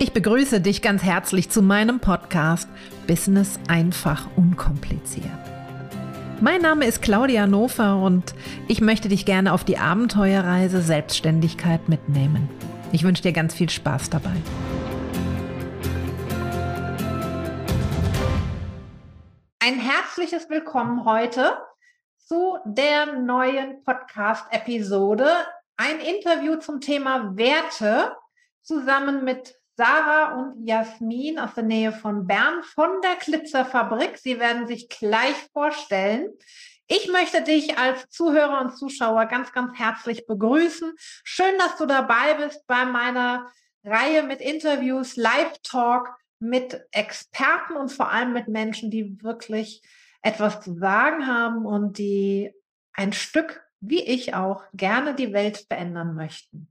Ich begrüße dich ganz herzlich zu meinem Podcast Business einfach unkompliziert. Mein Name ist Claudia Nofer und ich möchte dich gerne auf die Abenteuerreise Selbstständigkeit mitnehmen. Ich wünsche dir ganz viel Spaß dabei. Ein herzliches Willkommen heute zu der neuen Podcast-Episode. Ein Interview zum Thema Werte zusammen mit Sarah und Jasmin aus der Nähe von Bern von der Glitzerfabrik. Sie werden sich gleich vorstellen. Ich möchte dich als Zuhörer und Zuschauer ganz, ganz herzlich begrüßen. Schön, dass du dabei bist bei meiner Reihe mit Interviews, Live-Talk mit Experten und vor allem mit Menschen, die wirklich etwas zu sagen haben und die ein Stück, wie ich auch, gerne die Welt verändern möchten.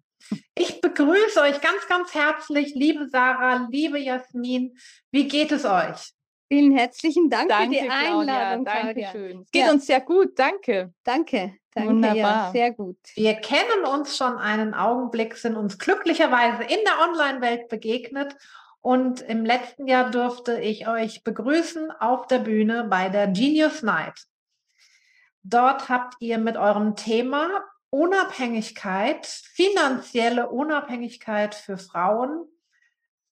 Ich begrüße euch ganz, ganz herzlich, liebe Sarah, liebe Jasmin. Wie geht es euch? Vielen herzlichen Dank danke, für die Einladung, Claudia. Danke schön. Es geht ja. uns sehr gut, danke. Danke, danke, Wunderbar. ja, sehr gut. Wir kennen uns schon einen Augenblick, sind uns glücklicherweise in der Online-Welt begegnet und im letzten Jahr durfte ich euch begrüßen auf der Bühne bei der Genius Night. Dort habt ihr mit eurem Thema Unabhängigkeit, finanzielle Unabhängigkeit für Frauen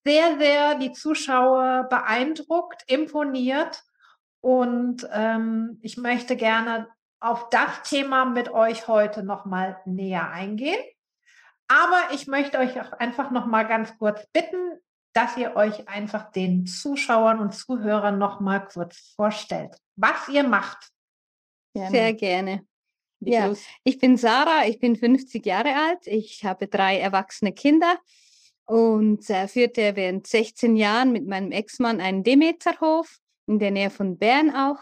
sehr, sehr die Zuschauer beeindruckt, imponiert. Und ähm, ich möchte gerne auf das Thema mit euch heute nochmal näher eingehen. Aber ich möchte euch auch einfach nochmal ganz kurz bitten, dass ihr euch einfach den Zuschauern und Zuhörern nochmal kurz vorstellt, was ihr macht. Gerne. Sehr gerne. Ja, ich bin Sarah, ich bin 50 Jahre alt, ich habe drei erwachsene Kinder und äh, führte während 16 Jahren mit meinem Ex-Mann einen Demeterhof in der Nähe von Bern auch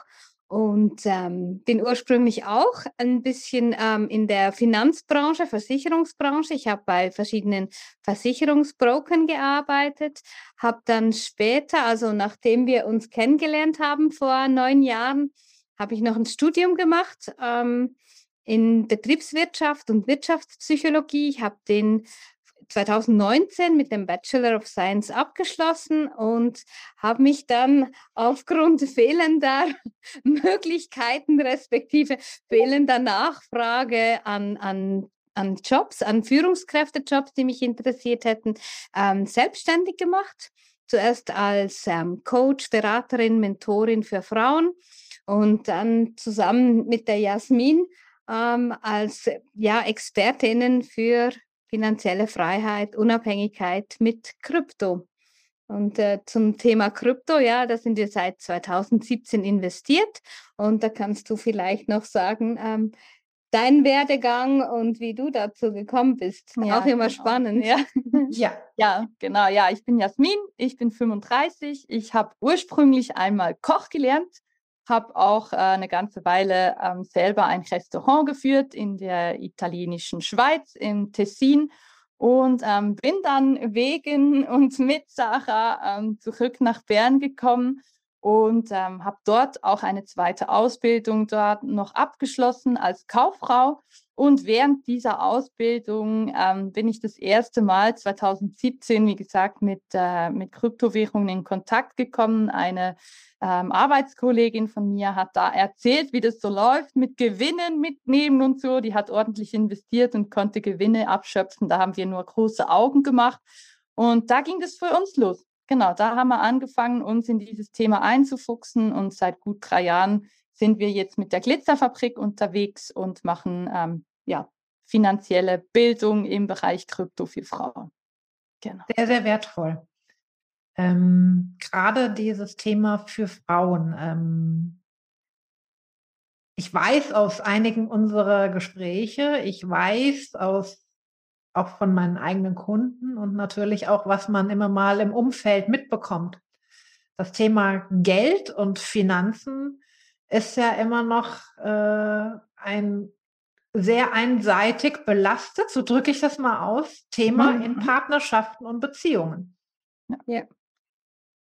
und ähm, bin ursprünglich auch ein bisschen ähm, in der Finanzbranche, Versicherungsbranche. Ich habe bei verschiedenen Versicherungsbrokern gearbeitet, habe dann später, also nachdem wir uns kennengelernt haben vor neun Jahren, habe ich noch ein Studium gemacht. Ähm, in Betriebswirtschaft und Wirtschaftspsychologie. Ich habe den 2019 mit dem Bachelor of Science abgeschlossen und habe mich dann aufgrund fehlender Möglichkeiten respektive fehlender Nachfrage an, an, an Jobs, an Führungskräftejobs, die mich interessiert hätten, ähm, selbstständig gemacht. Zuerst als ähm, Coach, Beraterin, Mentorin für Frauen und dann zusammen mit der Jasmin ähm, als ja, Expertinnen für finanzielle Freiheit, Unabhängigkeit mit Krypto. Und äh, zum Thema Krypto, ja, da sind wir seit 2017 investiert. Und da kannst du vielleicht noch sagen, ähm, dein Werdegang und wie du dazu gekommen bist. Ja, Auch immer genau. spannend. Ja. ja. ja, genau. Ja, ich bin Jasmin, ich bin 35. Ich habe ursprünglich einmal Koch gelernt habe auch äh, eine ganze Weile ähm, selber ein Restaurant geführt in der italienischen Schweiz, im Tessin. Und ähm, bin dann wegen und mit Sarah ähm, zurück nach Bern gekommen und ähm, habe dort auch eine zweite Ausbildung dort noch abgeschlossen als Kauffrau. Und während dieser Ausbildung ähm, bin ich das erste Mal 2017, wie gesagt, mit, äh, mit Kryptowährungen in Kontakt gekommen. Eine ähm, Arbeitskollegin von mir hat da erzählt, wie das so läuft mit Gewinnen mitnehmen und so. Die hat ordentlich investiert und konnte Gewinne abschöpfen. Da haben wir nur große Augen gemacht. Und da ging es für uns los. Genau, da haben wir angefangen, uns in dieses Thema einzufuchsen und seit gut drei Jahren sind wir jetzt mit der Glitzerfabrik unterwegs und machen ähm, ja, finanzielle Bildung im Bereich Krypto für Frauen. Genau. Sehr, sehr wertvoll. Ähm, Gerade dieses Thema für Frauen. Ähm, ich weiß aus einigen unserer Gespräche, ich weiß aus auch von meinen eigenen Kunden und natürlich auch, was man immer mal im Umfeld mitbekommt. Das Thema Geld und Finanzen ist ja immer noch äh, ein sehr einseitig belastet, so drücke ich das mal aus, Thema mhm. in Partnerschaften und Beziehungen. Ja.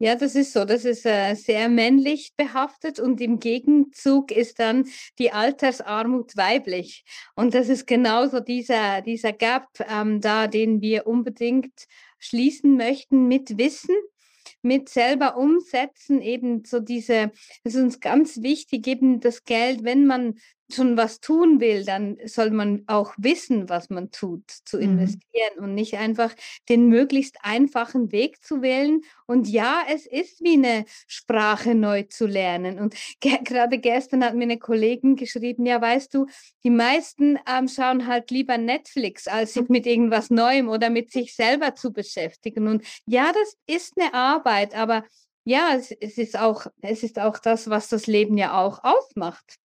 Ja, das ist so. Das ist äh, sehr männlich behaftet und im Gegenzug ist dann die Altersarmut weiblich. Und das ist genauso dieser, dieser Gap ähm, da, den wir unbedingt schließen möchten mit Wissen mit selber umsetzen, eben so diese, es ist uns ganz wichtig, eben das Geld, wenn man schon was tun will, dann soll man auch wissen, was man tut, zu mhm. investieren mhm. und nicht einfach den möglichst einfachen Weg zu wählen. Und ja, es ist wie eine Sprache neu zu lernen. Und ge gerade gestern hat mir eine Kollegin geschrieben, ja, weißt du, die meisten ähm, schauen halt lieber Netflix, als sich mit irgendwas Neuem oder mit sich selber zu beschäftigen. Und ja, das ist eine Arbeit, aber ja, es, es ist auch, es ist auch das, was das Leben ja auch ausmacht.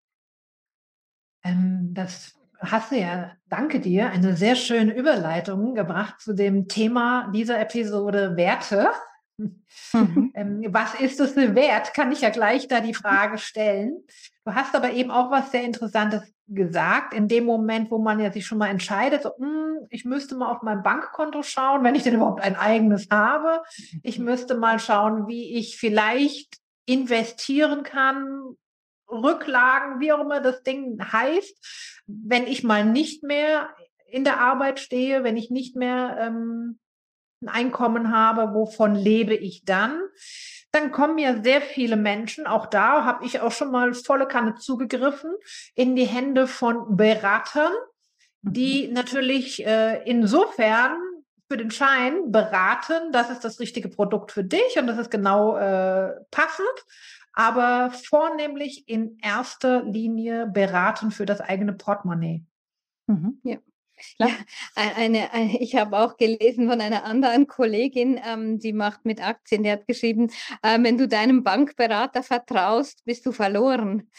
Ähm, das hast du ja, danke dir, eine sehr schöne Überleitung gebracht zu dem Thema dieser Episode Werte. Mhm. Ähm, was ist es wert? Kann ich ja gleich da die Frage stellen. Du hast aber eben auch was sehr Interessantes gesagt. In dem Moment, wo man ja sich schon mal entscheidet, so, mh, hm, ich müsste mal auf mein Bankkonto schauen, wenn ich denn überhaupt ein eigenes habe. Ich müsste mal schauen, wie ich vielleicht investieren kann, Rücklagen, wie auch immer das Ding heißt, wenn ich mal nicht mehr in der Arbeit stehe, wenn ich nicht mehr ähm, ein Einkommen habe, wovon lebe ich dann? Dann kommen ja sehr viele Menschen, auch da habe ich auch schon mal volle Kanne zugegriffen, in die Hände von Beratern, die mhm. natürlich äh, insofern für den Schein beraten, das ist das richtige Produkt für dich und das ist genau äh, passend aber vornehmlich in erster Linie beraten für das eigene Portemonnaie. Mhm. Ja. Ja, eine, eine, ich habe auch gelesen von einer anderen Kollegin, ähm, die macht mit Aktien, die hat geschrieben, äh, wenn du deinem Bankberater vertraust, bist du verloren.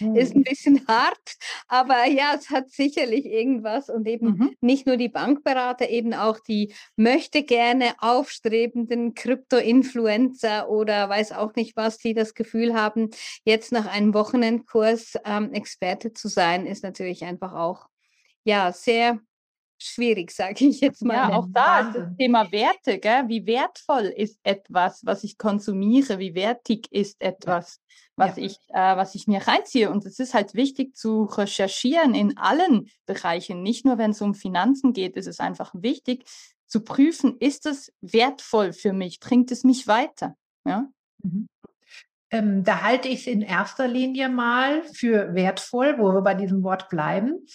Ist ein hm. bisschen hart, aber ja, es hat sicherlich irgendwas und eben mhm. nicht nur die Bankberater, eben auch die möchte gerne aufstrebenden Krypto-Influencer oder weiß auch nicht was, die das Gefühl haben, jetzt nach einem Wochenendkurs ähm, Experte zu sein, ist natürlich einfach auch ja sehr schwierig, sage ich jetzt mal. Ja, auch da ist das Thema Werte, gell? wie wertvoll ist etwas, was ich konsumiere, wie wertig ist etwas, was, ja. ich, äh, was ich mir reinziehe. Und es ist halt wichtig zu recherchieren in allen Bereichen, nicht nur wenn es um Finanzen geht, ist es einfach wichtig zu prüfen, ist es wertvoll für mich, bringt es mich weiter. Ja? Mhm. Ähm, da halte ich es in erster Linie mal für wertvoll, wo wir bei diesem Wort bleiben,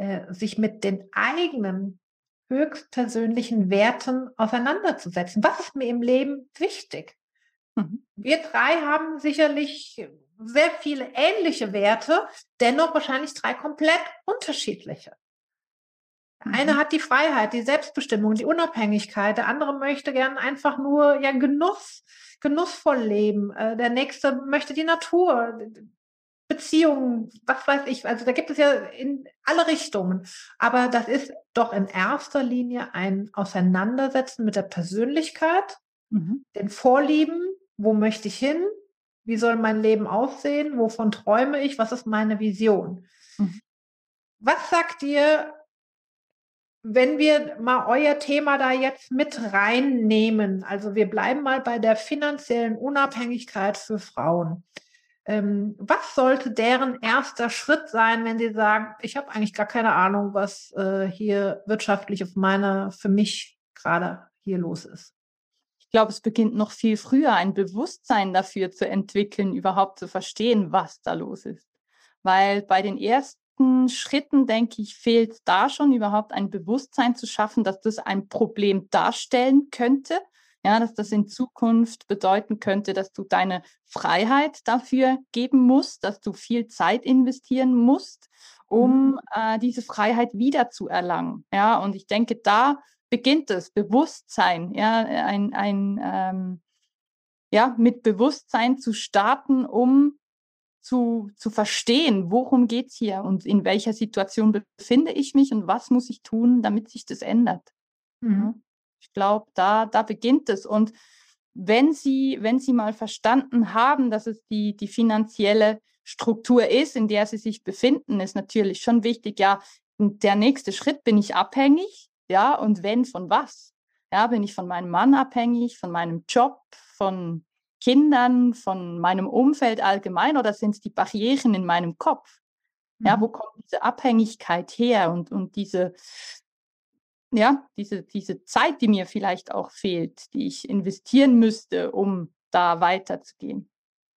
äh, sich mit den eigenen höchstpersönlichen Werten auseinanderzusetzen. Was ist mir im Leben wichtig? Mhm. Wir drei haben sicherlich sehr viele ähnliche Werte, dennoch wahrscheinlich drei komplett unterschiedliche. Der eine mhm. hat die Freiheit, die Selbstbestimmung, die Unabhängigkeit. Der andere möchte gern einfach nur ja Genuss genussvoll leben. Äh, der nächste möchte die Natur, Beziehungen, was weiß ich. Also da gibt es ja in alle Richtungen. Aber das ist doch in erster Linie ein Auseinandersetzen mit der Persönlichkeit, mhm. den Vorlieben, wo möchte ich hin, wie soll mein Leben aussehen, wovon träume ich, was ist meine Vision. Mhm. Was sagt ihr, wenn wir mal euer Thema da jetzt mit reinnehmen, also wir bleiben mal bei der finanziellen Unabhängigkeit für Frauen. Ähm, was sollte deren erster Schritt sein, wenn sie sagen, ich habe eigentlich gar keine Ahnung, was äh, hier wirtschaftlich auf meiner, für mich gerade hier los ist? Ich glaube, es beginnt noch viel früher, ein Bewusstsein dafür zu entwickeln, überhaupt zu verstehen, was da los ist. Weil bei den ersten Schritten, denke ich, fehlt da schon überhaupt ein Bewusstsein zu schaffen, dass das ein Problem darstellen könnte. Ja, dass das in Zukunft bedeuten könnte, dass du deine Freiheit dafür geben musst, dass du viel Zeit investieren musst, um mhm. äh, diese Freiheit wieder zu erlangen. Ja, und ich denke, da beginnt es, Bewusstsein, ja, ein, ein ähm, ja, mit Bewusstsein zu starten, um zu, zu verstehen, worum geht es hier und in welcher Situation befinde ich mich und was muss ich tun, damit sich das ändert. Mhm. Ich glaube, da, da beginnt es. Und wenn Sie, wenn Sie mal verstanden haben, dass es die, die finanzielle Struktur ist, in der Sie sich befinden, ist natürlich schon wichtig, ja, der nächste Schritt bin ich abhängig, ja, und wenn, von was? Ja, bin ich von meinem Mann abhängig, von meinem Job, von Kindern, von meinem Umfeld allgemein oder sind es die Barrieren in meinem Kopf? Ja, wo mhm. kommt diese Abhängigkeit her und, und diese, ja, diese, diese Zeit, die mir vielleicht auch fehlt, die ich investieren müsste, um da weiterzugehen.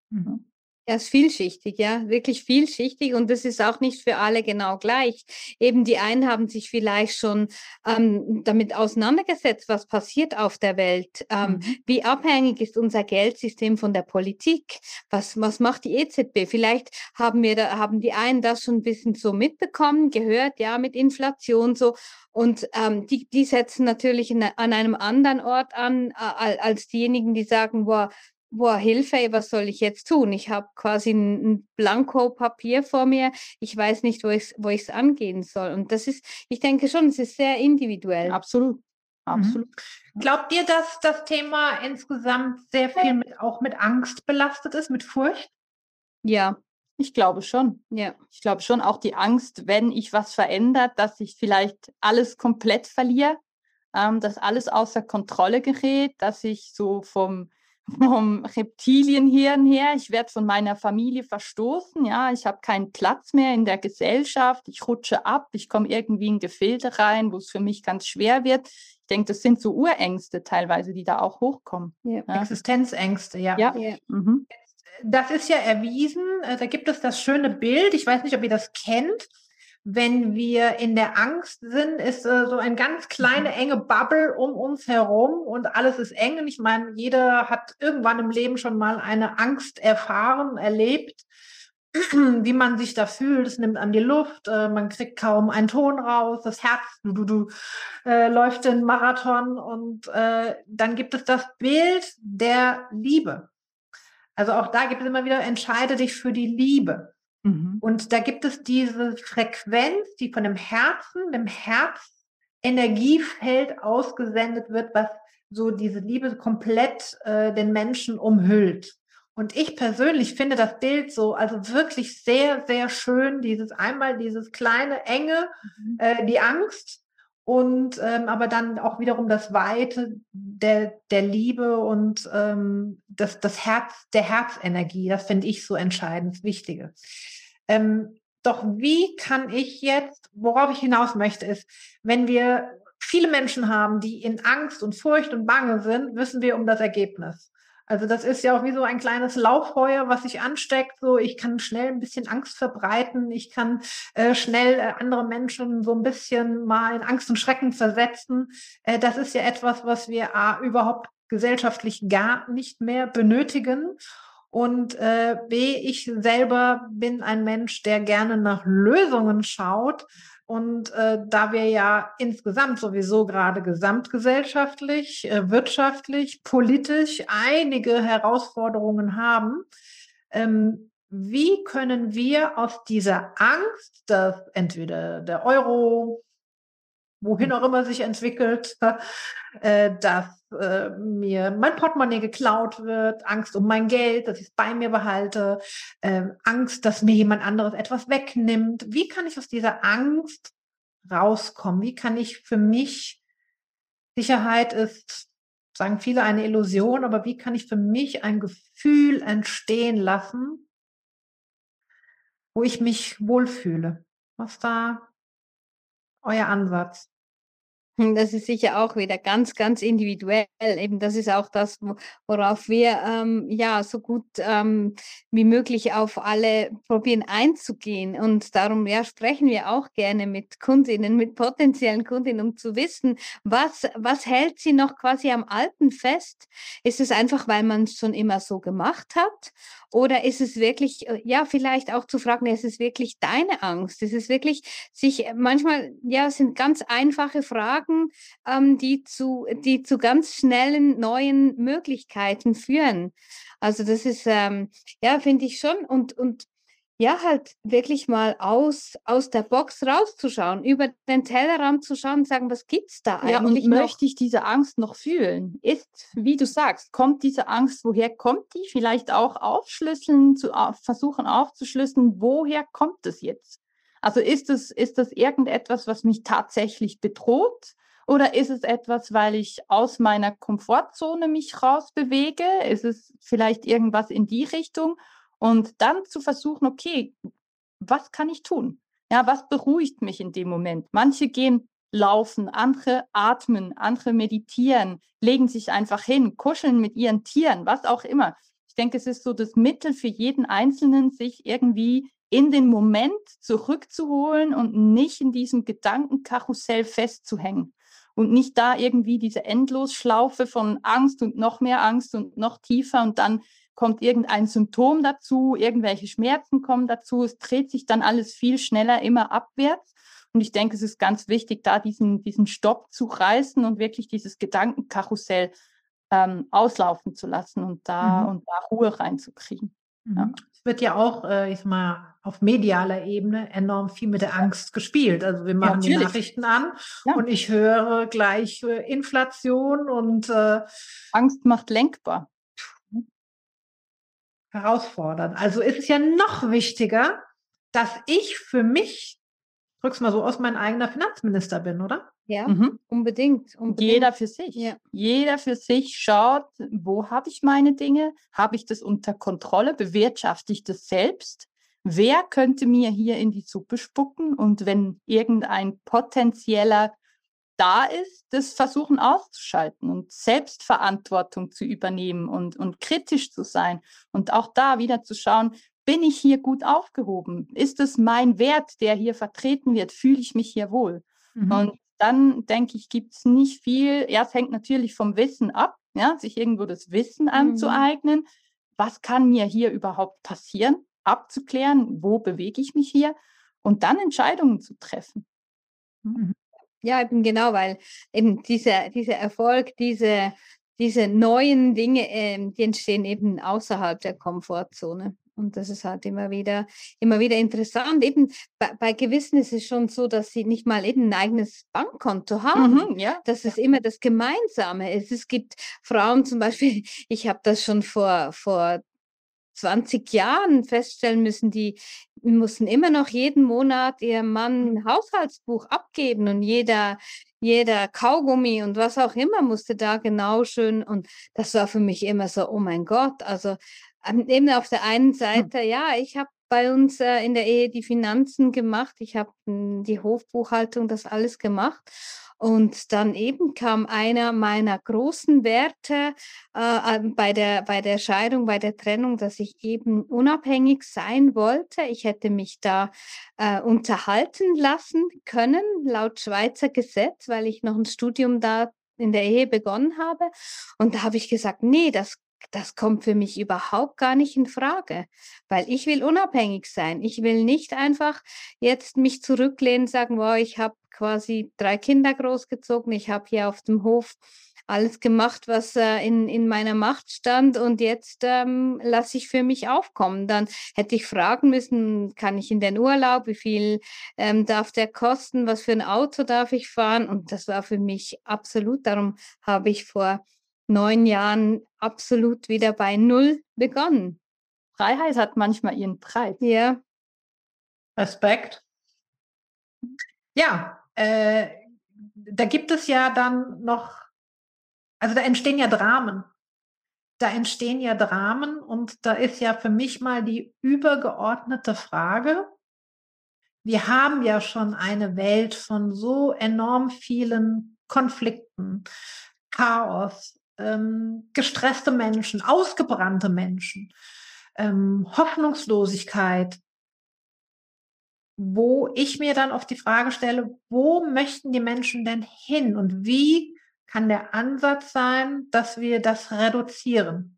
Mhm. Ja, ist vielschichtig, ja, wirklich vielschichtig und das ist auch nicht für alle genau gleich. Eben die einen haben sich vielleicht schon ähm, damit auseinandergesetzt, was passiert auf der Welt, ähm, mhm. wie abhängig ist unser Geldsystem von der Politik, was, was macht die EZB? Vielleicht haben wir da, haben die einen das schon ein bisschen so mitbekommen, gehört, ja, mit Inflation so und ähm, die, die setzen natürlich in, an einem anderen Ort an, äh, als diejenigen, die sagen, boah, boah, Hilfe, was soll ich jetzt tun? Ich habe quasi ein, ein Blanko-Papier vor mir. Ich weiß nicht, wo ich es wo ich's angehen soll. Und das ist, ich denke schon, es ist sehr individuell. Absolut. Mhm. Absolut. Mhm. Glaubt ihr, dass das Thema insgesamt sehr viel mit, auch mit Angst belastet ist, mit Furcht? Ja, ich glaube schon. Ja. Ich glaube schon auch die Angst, wenn ich was verändert, dass ich vielleicht alles komplett verliere, ähm, dass alles außer Kontrolle gerät, dass ich so vom vom Reptilienhirn her. Ich werde von meiner Familie verstoßen. Ja, ich habe keinen Platz mehr in der Gesellschaft. Ich rutsche ab. Ich komme irgendwie in Gefilde rein, wo es für mich ganz schwer wird. Ich denke, das sind so Urängste teilweise, die da auch hochkommen. Ja. Ja. Existenzängste, ja. ja. Mhm. Das ist ja erwiesen. Äh, da gibt es das schöne Bild. Ich weiß nicht, ob ihr das kennt wenn wir in der Angst sind, ist äh, so ein ganz kleine, mhm. enge Bubble um uns herum und alles ist eng. Und ich meine, jeder hat irgendwann im Leben schon mal eine Angst erfahren, erlebt, wie man sich da fühlt. Es nimmt an die Luft, äh, man kriegt kaum einen Ton raus, das Herz du, du, du, äh, läuft den Marathon und äh, dann gibt es das Bild der Liebe. Also auch da gibt es immer wieder, entscheide dich für die Liebe. Mhm. Und da gibt es diese Frequenz, die von dem Herzen, dem Herzenergiefeld ausgesendet wird, was so diese Liebe komplett äh, den Menschen umhüllt. Und ich persönlich finde das Bild so, also wirklich sehr, sehr schön, dieses einmal dieses kleine, enge, mhm. äh, die Angst und ähm, aber dann auch wiederum das Weite der, der Liebe und ähm, das, das Herz, der Herzenergie, das finde ich so entscheidend, das Wichtige. Ähm, doch wie kann ich jetzt, worauf ich hinaus möchte, ist, wenn wir viele Menschen haben, die in Angst und Furcht und Bange sind, wissen wir um das Ergebnis. Also das ist ja auch wie so ein kleines Lauffeuer, was sich ansteckt. So, ich kann schnell ein bisschen Angst verbreiten. Ich kann äh, schnell äh, andere Menschen so ein bisschen mal in Angst und Schrecken versetzen. Äh, das ist ja etwas, was wir A, überhaupt gesellschaftlich gar nicht mehr benötigen. Und äh, B, ich selber bin ein Mensch, der gerne nach Lösungen schaut. Und äh, da wir ja insgesamt sowieso gerade gesamtgesellschaftlich, äh, wirtschaftlich, politisch einige Herausforderungen haben, ähm, wie können wir aus dieser Angst, dass entweder der Euro wohin auch immer sich entwickelt, äh, dass äh, mir mein Portemonnaie geklaut wird, Angst um mein Geld, dass ich es bei mir behalte, äh, Angst, dass mir jemand anderes etwas wegnimmt. Wie kann ich aus dieser Angst rauskommen? Wie kann ich für mich, Sicherheit ist, sagen viele, eine Illusion, aber wie kann ich für mich ein Gefühl entstehen lassen, wo ich mich wohlfühle? Was da euer Ansatz? Hm, das ist sicher auch wieder ganz, ganz individuell. Eben, das ist auch das, worauf wir ähm, ja so gut ähm, wie möglich auf alle probieren einzugehen. Und darum ja sprechen wir auch gerne mit Kundinnen, mit potenziellen Kundinnen, um zu wissen, was was hält sie noch quasi am Alten fest? Ist es einfach, weil man es schon immer so gemacht hat? Oder ist es wirklich, äh, ja, vielleicht auch zu fragen, ist es wirklich deine Angst? Ist es wirklich sich manchmal, ja, sind ganz einfache Fragen Fragen, ähm, die, zu, die zu ganz schnellen neuen Möglichkeiten führen. Also das ist, ähm, ja, finde ich schon. Und, und ja, halt wirklich mal aus, aus der Box rauszuschauen, über den Tellerrand zu schauen und sagen, was gibt es da eigentlich? Ja, und möchte ich diese Angst noch fühlen? Ist, wie du sagst, kommt diese Angst, woher kommt die? Vielleicht auch aufschlüsseln, zu, versuchen aufzuschlüsseln, woher kommt es jetzt? Also ist das, ist das irgendetwas, was mich tatsächlich bedroht? Oder ist es etwas, weil ich aus meiner Komfortzone mich rausbewege? Ist es vielleicht irgendwas in die Richtung? Und dann zu versuchen, okay, was kann ich tun? Ja, was beruhigt mich in dem Moment? Manche gehen laufen, andere atmen, andere meditieren, legen sich einfach hin, kuscheln mit ihren Tieren, was auch immer. Ich denke, es ist so das Mittel für jeden Einzelnen, sich irgendwie in den Moment zurückzuholen und nicht in diesem Gedankenkarussell festzuhängen und nicht da irgendwie diese Endlosschlaufe von Angst und noch mehr Angst und noch tiefer und dann kommt irgendein Symptom dazu, irgendwelche Schmerzen kommen dazu, es dreht sich dann alles viel schneller immer abwärts. Und ich denke, es ist ganz wichtig, da diesen, diesen Stopp zu reißen und wirklich dieses Gedankenkarussell ähm, auslaufen zu lassen und da mhm. und da Ruhe reinzukriegen. Mhm. Ja. Es wird ja auch, äh, ich sag mal, auf medialer Ebene enorm viel mit der Angst gespielt. Also wir machen ja, die Nachrichten an ja. und ich höre gleich äh, Inflation und äh, Angst macht lenkbar. Herausfordernd. Also ist es ja noch wichtiger, dass ich für mich, drück's mal so aus, mein eigener Finanzminister bin, oder? Ja, mhm. unbedingt, unbedingt. Jeder für sich. Ja. Jeder für sich schaut, wo habe ich meine Dinge? Habe ich das unter Kontrolle? Bewirtschafte ich das selbst? Wer könnte mir hier in die Suppe spucken? Und wenn irgendein potenzieller da ist, das versuchen auszuschalten und Selbstverantwortung zu übernehmen und, und kritisch zu sein und auch da wieder zu schauen, bin ich hier gut aufgehoben? Ist es mein Wert, der hier vertreten wird? Fühle ich mich hier wohl? Mhm. Und dann denke ich, gibt es nicht viel. Ja, es hängt natürlich vom Wissen ab, ja, sich irgendwo das Wissen mhm. anzueignen. Was kann mir hier überhaupt passieren? Abzuklären, wo bewege ich mich hier? Und dann Entscheidungen zu treffen. Mhm. Ja, eben genau, weil eben dieser, dieser Erfolg, diese, diese neuen Dinge, äh, die entstehen eben außerhalb der Komfortzone. Und das ist halt immer wieder, immer wieder interessant. Eben bei, bei Gewissen ist es schon so, dass sie nicht mal eben ein eigenes Bankkonto haben. Mhm, ja. Das ist immer das Gemeinsame. Es, es gibt Frauen zum Beispiel, ich habe das schon vor, vor 20 Jahren feststellen müssen, die mussten immer noch jeden Monat ihrem Mann ein Haushaltsbuch abgeben und jeder, jeder Kaugummi und was auch immer musste da genau schön. Und das war für mich immer so, oh mein Gott, also eben auf der einen hm. Seite, ja, ich habe bei uns äh, in der Ehe die Finanzen gemacht, ich habe hm, die Hofbuchhaltung, das alles gemacht. Und dann eben kam einer meiner großen Werte äh, bei, der, bei der Scheidung, bei der Trennung, dass ich eben unabhängig sein wollte. Ich hätte mich da äh, unterhalten lassen können, laut Schweizer Gesetz, weil ich noch ein Studium da in der Ehe begonnen habe. Und da habe ich gesagt, nee, das das kommt für mich überhaupt gar nicht in Frage, weil ich will unabhängig sein. Ich will nicht einfach jetzt mich zurücklehnen, sagen, wow, ich habe quasi drei Kinder großgezogen, ich habe hier auf dem Hof alles gemacht, was äh, in, in meiner Macht stand und jetzt ähm, lasse ich für mich aufkommen. Dann hätte ich fragen müssen, kann ich in den Urlaub, wie viel ähm, darf der kosten, was für ein Auto darf ich fahren und das war für mich absolut, darum habe ich vor neun Jahren absolut wieder bei Null begonnen. Freiheit hat manchmal ihren Preis. Ja. Respekt. Ja, äh, da gibt es ja dann noch, also da entstehen ja Dramen. Da entstehen ja Dramen und da ist ja für mich mal die übergeordnete Frage. Wir haben ja schon eine Welt von so enorm vielen Konflikten, Chaos, ähm, gestresste Menschen, ausgebrannte Menschen, ähm, Hoffnungslosigkeit, wo ich mir dann oft die Frage stelle, wo möchten die Menschen denn hin und wie kann der Ansatz sein, dass wir das reduzieren?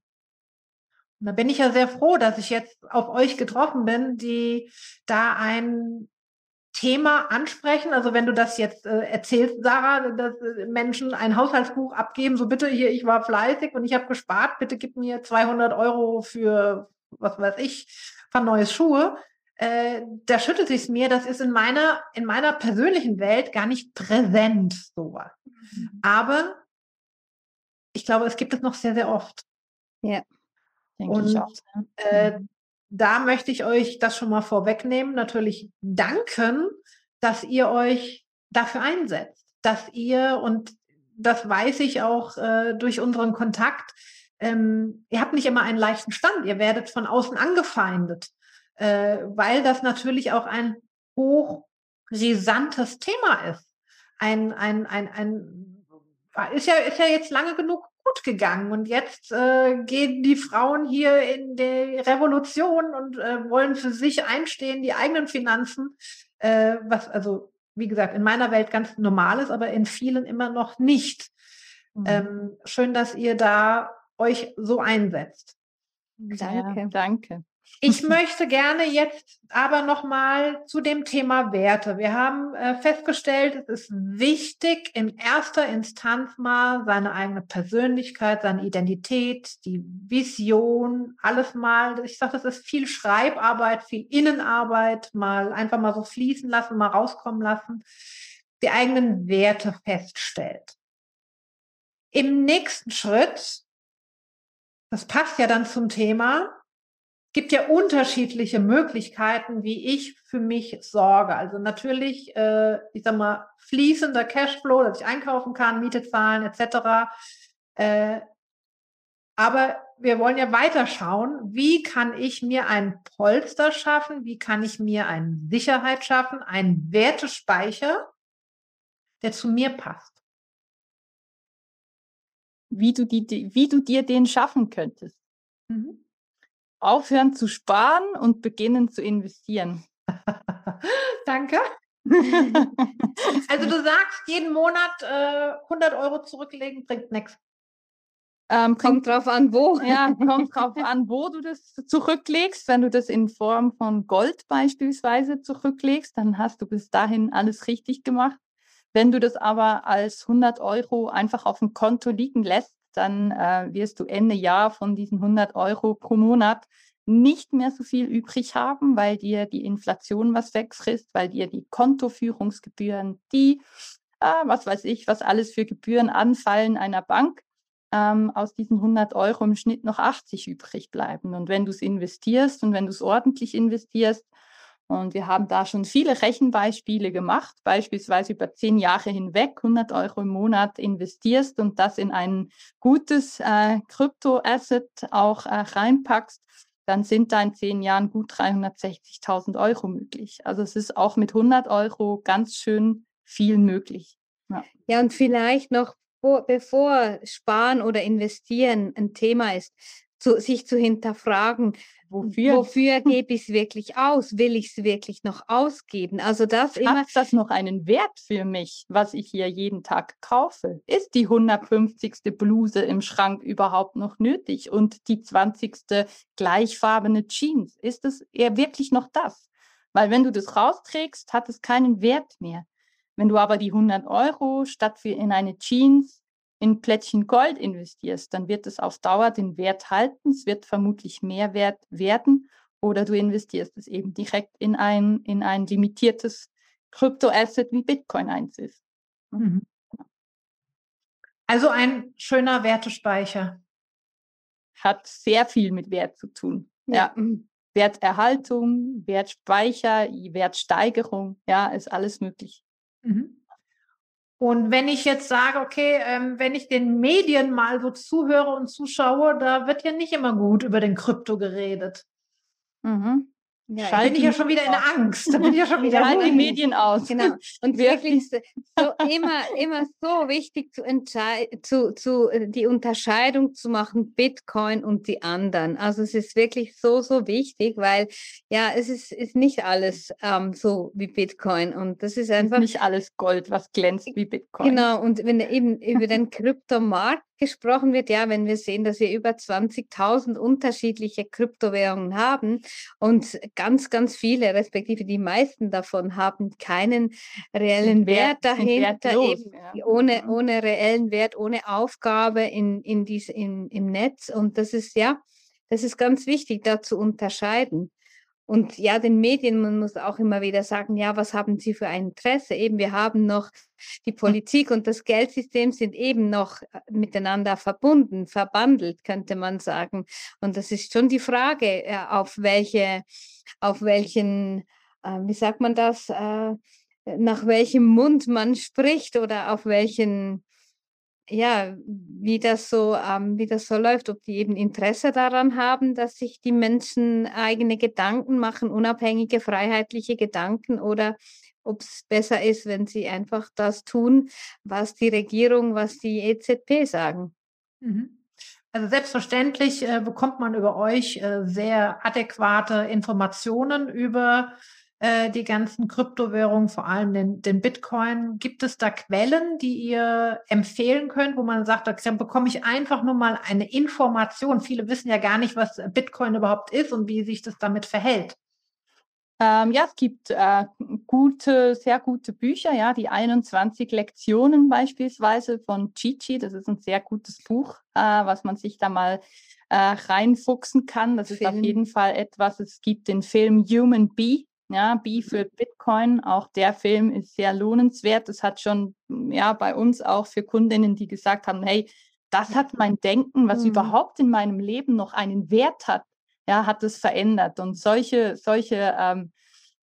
Und da bin ich ja sehr froh, dass ich jetzt auf euch getroffen bin, die da ein Thema ansprechen? Also wenn du das jetzt äh, erzählst, Sarah, dass äh, Menschen ein Haushaltsbuch abgeben, so bitte hier, ich war fleißig und ich habe gespart, bitte gib mir 200 Euro für, was weiß ich, für neues Schuhe. Äh, da schüttelt sich mir, das ist in meiner, in meiner persönlichen Welt gar nicht präsent, sowas. Mhm. Aber ich glaube, es gibt es noch sehr, sehr oft. Ja, denke und, ich auch. Äh, mhm da möchte ich euch das schon mal vorwegnehmen. Natürlich danken, dass ihr euch dafür einsetzt, dass ihr, und das weiß ich auch äh, durch unseren Kontakt, ähm, ihr habt nicht immer einen leichten Stand, ihr werdet von außen angefeindet, äh, weil das natürlich auch ein hochrisantes Thema ist. Ein, ein, ein, ein, ist ja, ist ja jetzt lange genug gut gegangen und jetzt äh, gehen die Frauen hier in die Revolution und äh, wollen für sich einstehen, die eigenen Finanzen, äh, was also wie gesagt in meiner Welt ganz normal ist, aber in vielen immer noch nicht. Mhm. Ähm, schön, dass ihr da euch so einsetzt. Danke. Ja, danke. Ich möchte gerne jetzt aber noch mal zu dem Thema Werte. Wir haben äh, festgestellt, es ist wichtig, in erster Instanz mal seine eigene Persönlichkeit, seine Identität, die Vision, alles mal. Ich sage, das ist viel Schreibarbeit, viel Innenarbeit, mal einfach mal so fließen lassen, mal rauskommen lassen, die eigenen Werte feststellt. Im nächsten Schritt, das passt ja dann zum Thema, gibt ja unterschiedliche Möglichkeiten, wie ich für mich sorge. Also natürlich, äh, ich sag mal, fließender Cashflow, dass ich einkaufen kann, Miete zahlen etc. Äh, aber wir wollen ja weiter schauen, wie kann ich mir ein Polster schaffen, wie kann ich mir eine Sicherheit schaffen, einen Wertespeicher, der zu mir passt. Wie du, die, wie du dir den schaffen könntest. Mhm aufhören zu sparen und beginnen zu investieren. Danke. also du sagst, jeden Monat äh, 100 Euro zurücklegen bringt nichts. Ähm, kommt drauf an, wo. Ja, kommt drauf an, wo du das zurücklegst. Wenn du das in Form von Gold beispielsweise zurücklegst, dann hast du bis dahin alles richtig gemacht. Wenn du das aber als 100 Euro einfach auf dem Konto liegen lässt, dann äh, wirst du Ende Jahr von diesen 100 Euro pro Monat nicht mehr so viel übrig haben, weil dir die Inflation was wegfrisst, weil dir die Kontoführungsgebühren, die, äh, was weiß ich, was alles für Gebühren anfallen einer Bank, ähm, aus diesen 100 Euro im Schnitt noch 80 übrig bleiben. Und wenn du es investierst und wenn du es ordentlich investierst, und wir haben da schon viele Rechenbeispiele gemacht, beispielsweise über zehn Jahre hinweg 100 Euro im Monat investierst und das in ein gutes äh, Kryptoasset auch äh, reinpackst, dann sind da in zehn Jahren gut 360.000 Euro möglich. Also es ist auch mit 100 Euro ganz schön viel möglich. Ja, ja und vielleicht noch bevor Sparen oder Investieren ein Thema ist, zu, sich zu hinterfragen, wofür, wofür gebe ich es wirklich aus? Will ich es wirklich noch ausgeben? Also das immer. Hat das noch einen Wert für mich, was ich hier jeden Tag kaufe? Ist die 150. Bluse im Schrank überhaupt noch nötig? Und die 20. gleichfarbene Jeans? Ist es eher wirklich noch das? Weil wenn du das rausträgst, hat es keinen Wert mehr. Wenn du aber die 100 Euro statt für in eine Jeans in Plättchen Gold investierst, dann wird es auf Dauer den Wert halten. Es wird vermutlich mehr wert werden. Oder du investierst es eben direkt in ein, in ein limitiertes Kryptoasset wie Bitcoin eins ist. Mhm. Also ein schöner Wertespeicher. Hat sehr viel mit Wert zu tun. Ja. ja. Werterhaltung, Wertspeicher, Wertsteigerung, ja, ist alles möglich. Mhm. Und wenn ich jetzt sage, okay, ähm, wenn ich den Medien mal so zuhöre und zuschaue, da wird ja nicht immer gut über den Krypto geredet. Mhm. Ja, da bin ich ja schon wieder in Angst. Da bin ich ja schon wieder Schalt die Medien aus. Genau. Und wirklich so immer, immer so wichtig zu entscheiden, zu, zu, äh, die Unterscheidung zu machen, Bitcoin und die anderen. Also es ist wirklich so, so wichtig, weil ja, es ist, ist nicht alles ähm, so wie Bitcoin. Und das ist einfach. Nicht alles Gold, was glänzt wie Bitcoin. Genau. Und wenn eben über den Kryptomarkt gesprochen wird, ja, wenn wir sehen, dass wir über 20.000 unterschiedliche Kryptowährungen haben und ganz, ganz viele, respektive die meisten davon haben keinen reellen Wert, Wert dahinter, eben ja. ohne, ohne reellen Wert, ohne Aufgabe in, in dies, in, im Netz. Und das ist ja, das ist ganz wichtig, da zu unterscheiden. Und ja, den Medien, man muss auch immer wieder sagen, ja, was haben sie für ein Interesse? Eben, wir haben noch die hm. Politik und das Geldsystem sind eben noch äh, miteinander verbunden, verbandelt, könnte man sagen. Und das ist schon die Frage, äh, auf welche, auf welchen, äh, wie sagt man das, nach welchem Mund man spricht oder auf welchen, ja, wie das so, ähm, wie das so läuft, ob die eben Interesse daran haben, dass sich die Menschen eigene Gedanken machen, unabhängige, freiheitliche Gedanken oder ob es besser ist, wenn sie einfach das tun, was die Regierung, was die EZP sagen. Mhm. Also selbstverständlich äh, bekommt man über euch äh, sehr adäquate Informationen über äh, die ganzen Kryptowährungen, vor allem den, den Bitcoin. Gibt es da Quellen, die ihr empfehlen könnt, wo man sagt, dann bekomme ich einfach nur mal eine Information. Viele wissen ja gar nicht, was Bitcoin überhaupt ist und wie sich das damit verhält. Ähm, ja, es gibt äh, gute, sehr gute Bücher, ja, die 21 Lektionen beispielsweise von Chichi. Das ist ein sehr gutes Buch, äh, was man sich da mal äh, reinfuchsen kann. Das Film. ist auf jeden Fall etwas. Es gibt den Film Human Bee, ja, B für mhm. Bitcoin. Auch der Film ist sehr lohnenswert. Das hat schon, ja, bei uns auch für Kundinnen, die gesagt haben, hey, das hat mein Denken, was mhm. überhaupt in meinem Leben noch einen Wert hat, ja, hat es verändert. Und solche, solche ähm,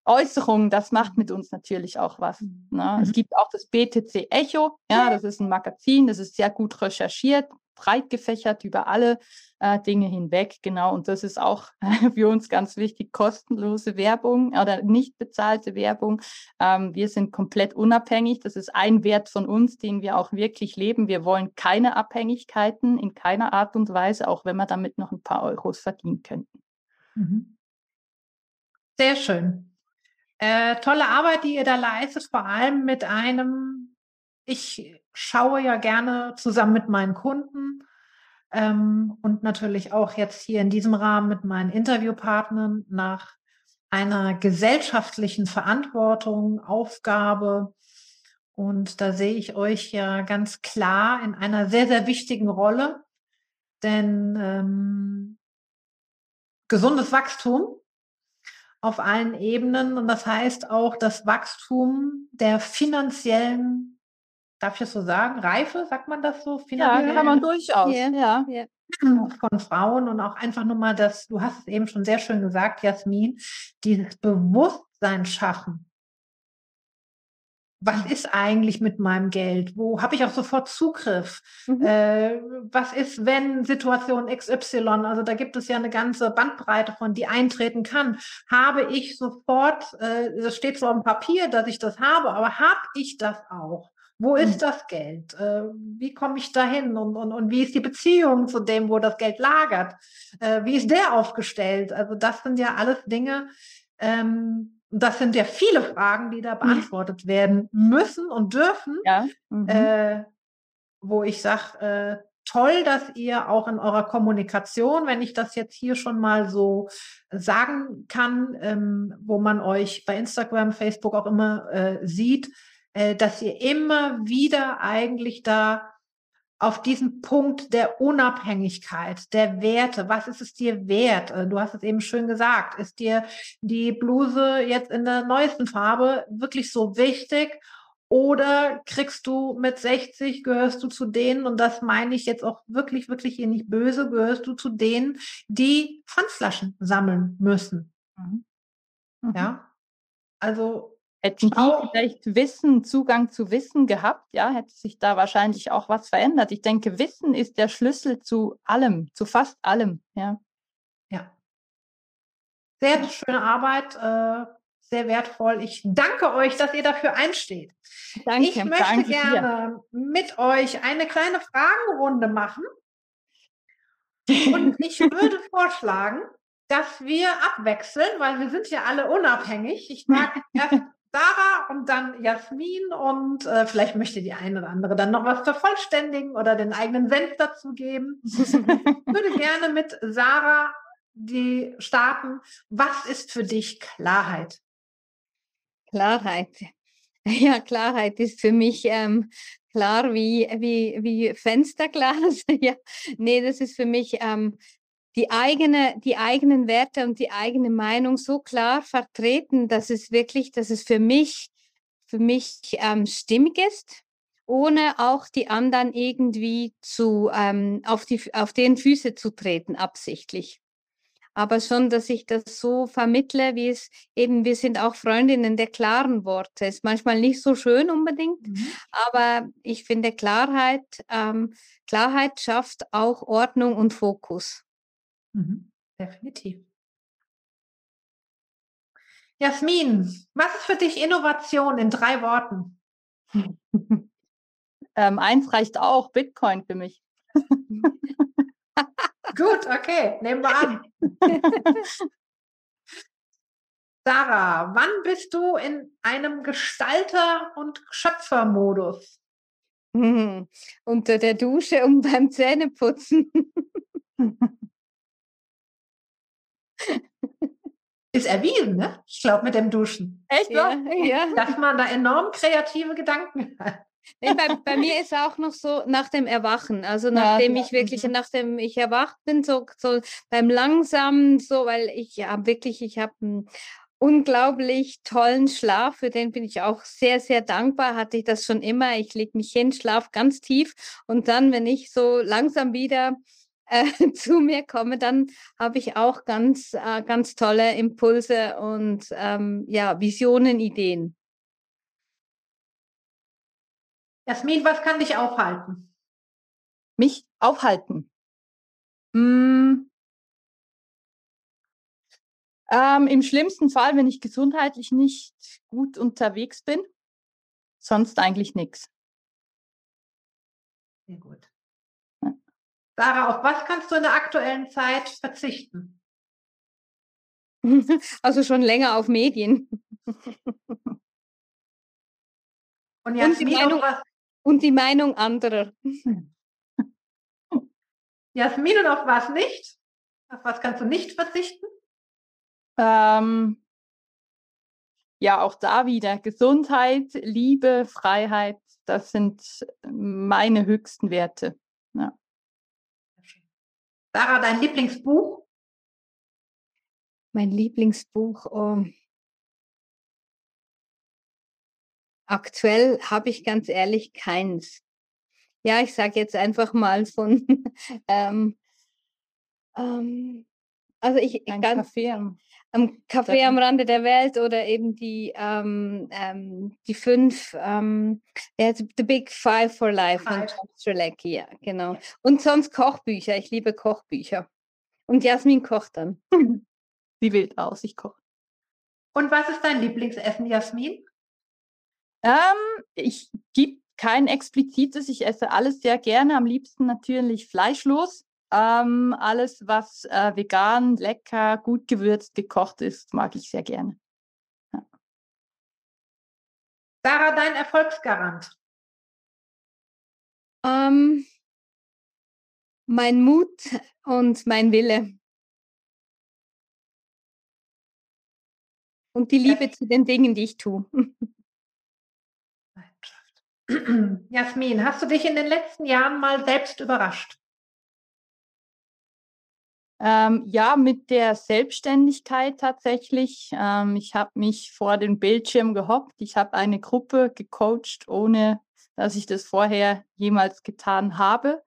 Äußerungen, das macht mit uns natürlich auch was. Ne? Mhm. Es gibt auch das BTC Echo, ja, das ist ein Magazin, das ist sehr gut recherchiert, breit gefächert über alle äh, Dinge hinweg, genau. Und das ist auch für uns ganz wichtig, kostenlose Werbung oder nicht bezahlte Werbung. Ähm, wir sind komplett unabhängig. Das ist ein Wert von uns, den wir auch wirklich leben. Wir wollen keine Abhängigkeiten in keiner Art und Weise, auch wenn wir damit noch ein paar Euros verdienen könnten. Mhm. Sehr schön. Äh, tolle Arbeit, die ihr da leistet, vor allem mit einem, ich schaue ja gerne zusammen mit meinen Kunden ähm, und natürlich auch jetzt hier in diesem Rahmen mit meinen Interviewpartnern nach einer gesellschaftlichen Verantwortung, Aufgabe. Und da sehe ich euch ja ganz klar in einer sehr, sehr wichtigen Rolle, denn ähm, gesundes Wachstum auf allen Ebenen und das heißt auch das Wachstum der finanziellen, darf ich das so sagen, Reife, sagt man das so? Ja, kann man durchaus. Yeah. Ja. Von Frauen und auch einfach nur mal das, du hast es eben schon sehr schön gesagt, Jasmin, dieses Bewusstsein schaffen was ist eigentlich mit meinem Geld? Wo habe ich auch sofort Zugriff? Mhm. Äh, was ist, wenn Situation XY, also da gibt es ja eine ganze Bandbreite von, die eintreten kann, habe ich sofort, äh, das steht so am Papier, dass ich das habe, aber habe ich das auch? Wo ist mhm. das Geld? Äh, wie komme ich dahin? Und, und, und wie ist die Beziehung zu dem, wo das Geld lagert? Äh, wie ist der aufgestellt? Also das sind ja alles Dinge, ähm, das sind ja viele Fragen, die da beantwortet werden müssen und dürfen, ja. mhm. äh, wo ich sage, äh, toll, dass ihr auch in eurer Kommunikation, wenn ich das jetzt hier schon mal so sagen kann, ähm, wo man euch bei Instagram, Facebook auch immer äh, sieht, äh, dass ihr immer wieder eigentlich da auf diesen Punkt der Unabhängigkeit, der Werte. Was ist es dir wert? Äh, du hast es eben schön gesagt. Ist dir die Bluse jetzt in der neuesten Farbe wirklich so wichtig? Oder kriegst du mit 60, gehörst du zu denen, und das meine ich jetzt auch wirklich, wirklich hier nicht böse, gehörst du zu denen, die Pfandflaschen sammeln müssen. Mhm. Mhm. Ja. Also Hätten die auch. vielleicht Wissen, Zugang zu Wissen gehabt, ja, hätte sich da wahrscheinlich auch was verändert. Ich denke, Wissen ist der Schlüssel zu allem, zu fast allem, ja. Ja. Sehr schöne Arbeit, äh, sehr wertvoll. Ich danke euch, dass ihr dafür einsteht. Danke, ich möchte danke gerne dir. mit euch eine kleine Fragenrunde machen. Und ich würde vorschlagen, dass wir abwechseln, weil wir sind ja alle unabhängig. Ich mag erst Sarah und dann Jasmin und äh, vielleicht möchte die eine oder andere dann noch was vervollständigen oder den eigenen Senf dazugeben. ich würde gerne mit Sarah die starten. Was ist für dich Klarheit? Klarheit. Ja, Klarheit ist für mich ähm, klar wie, wie, wie Fensterglas. ja, nee, das ist für mich ähm, die, eigene, die eigenen Werte und die eigene Meinung so klar vertreten, dass es wirklich, dass es für mich, für mich ähm, stimmig ist, ohne auch die anderen irgendwie zu, ähm, auf, die, auf den Füße zu treten, absichtlich. aber schon, dass ich das so vermittle, wie es eben, wir sind auch Freundinnen der klaren Worte. Ist manchmal nicht so schön unbedingt, mhm. aber ich finde Klarheit, ähm, Klarheit schafft auch Ordnung und Fokus. Mhm. Definitiv. Jasmin, was ist für dich Innovation in drei Worten? ähm, eins reicht auch, Bitcoin für mich. Gut, okay, nehmen wir an. Sarah, wann bist du in einem Gestalter- und Schöpfermodus? Hm, unter der Dusche und beim Zähneputzen. Ist erwiesen, ne? Ich glaube, mit dem Duschen. Echt? Ja, ja. Dass man da enorm kreative Gedanken hat. Nee, bei, bei, mir ist auch noch so nach dem Erwachen, also nachdem ja, ich wirklich, nachdem ich erwacht bin, so, so beim langsamen, so, weil ich ja wirklich, ich habe einen unglaublich tollen Schlaf, für den bin ich auch sehr, sehr dankbar, hatte ich das schon immer. Ich lege mich hin, schlaf ganz tief und dann, wenn ich so langsam wieder äh, zu mir komme, dann habe ich auch ganz, äh, ganz tolle Impulse und ähm, ja, Visionen, Ideen. Jasmin, was kann dich aufhalten? Mich aufhalten? Hm. Ähm, Im schlimmsten Fall, wenn ich gesundheitlich nicht gut unterwegs bin, sonst eigentlich nichts. Sehr gut. Sarah, auf was kannst du in der aktuellen Zeit verzichten? Also schon länger auf Medien. Und, und, die, Meinung, und die Meinung anderer. Jasmin, und auf was nicht? Auf was kannst du nicht verzichten? Ähm, ja, auch da wieder Gesundheit, Liebe, Freiheit, das sind meine höchsten Werte. Ja. Sarah, dein Lieblingsbuch? Mein Lieblingsbuch. Oh. Aktuell habe ich ganz ehrlich keins. Ja, ich sage jetzt einfach mal von, ähm, ähm, also ich Ein ganz, Café am Café am Rande der Welt oder eben die, ähm, ähm, die fünf, ähm, The Big Five for Life von Tom Strelacki, ja, genau. Und sonst Kochbücher, ich liebe Kochbücher. Und Jasmin kocht dann. Sie wählt aus, ich koche. Und was ist dein Lieblingsessen, Jasmin? Ähm, ich gibt kein explizites, ich esse alles sehr gerne, am liebsten natürlich fleischlos. Ähm, alles, was äh, vegan, lecker, gut gewürzt, gekocht ist, mag ich sehr gerne. Ja. Sarah, dein Erfolgsgarant? Ähm, mein Mut und mein Wille. Und die Liebe ja. zu den Dingen, die ich tue. Jasmin, hast du dich in den letzten Jahren mal selbst überrascht? Ähm, ja, mit der Selbstständigkeit tatsächlich. Ähm, ich habe mich vor den Bildschirm gehockt. Ich habe eine Gruppe gecoacht, ohne dass ich das vorher jemals getan habe.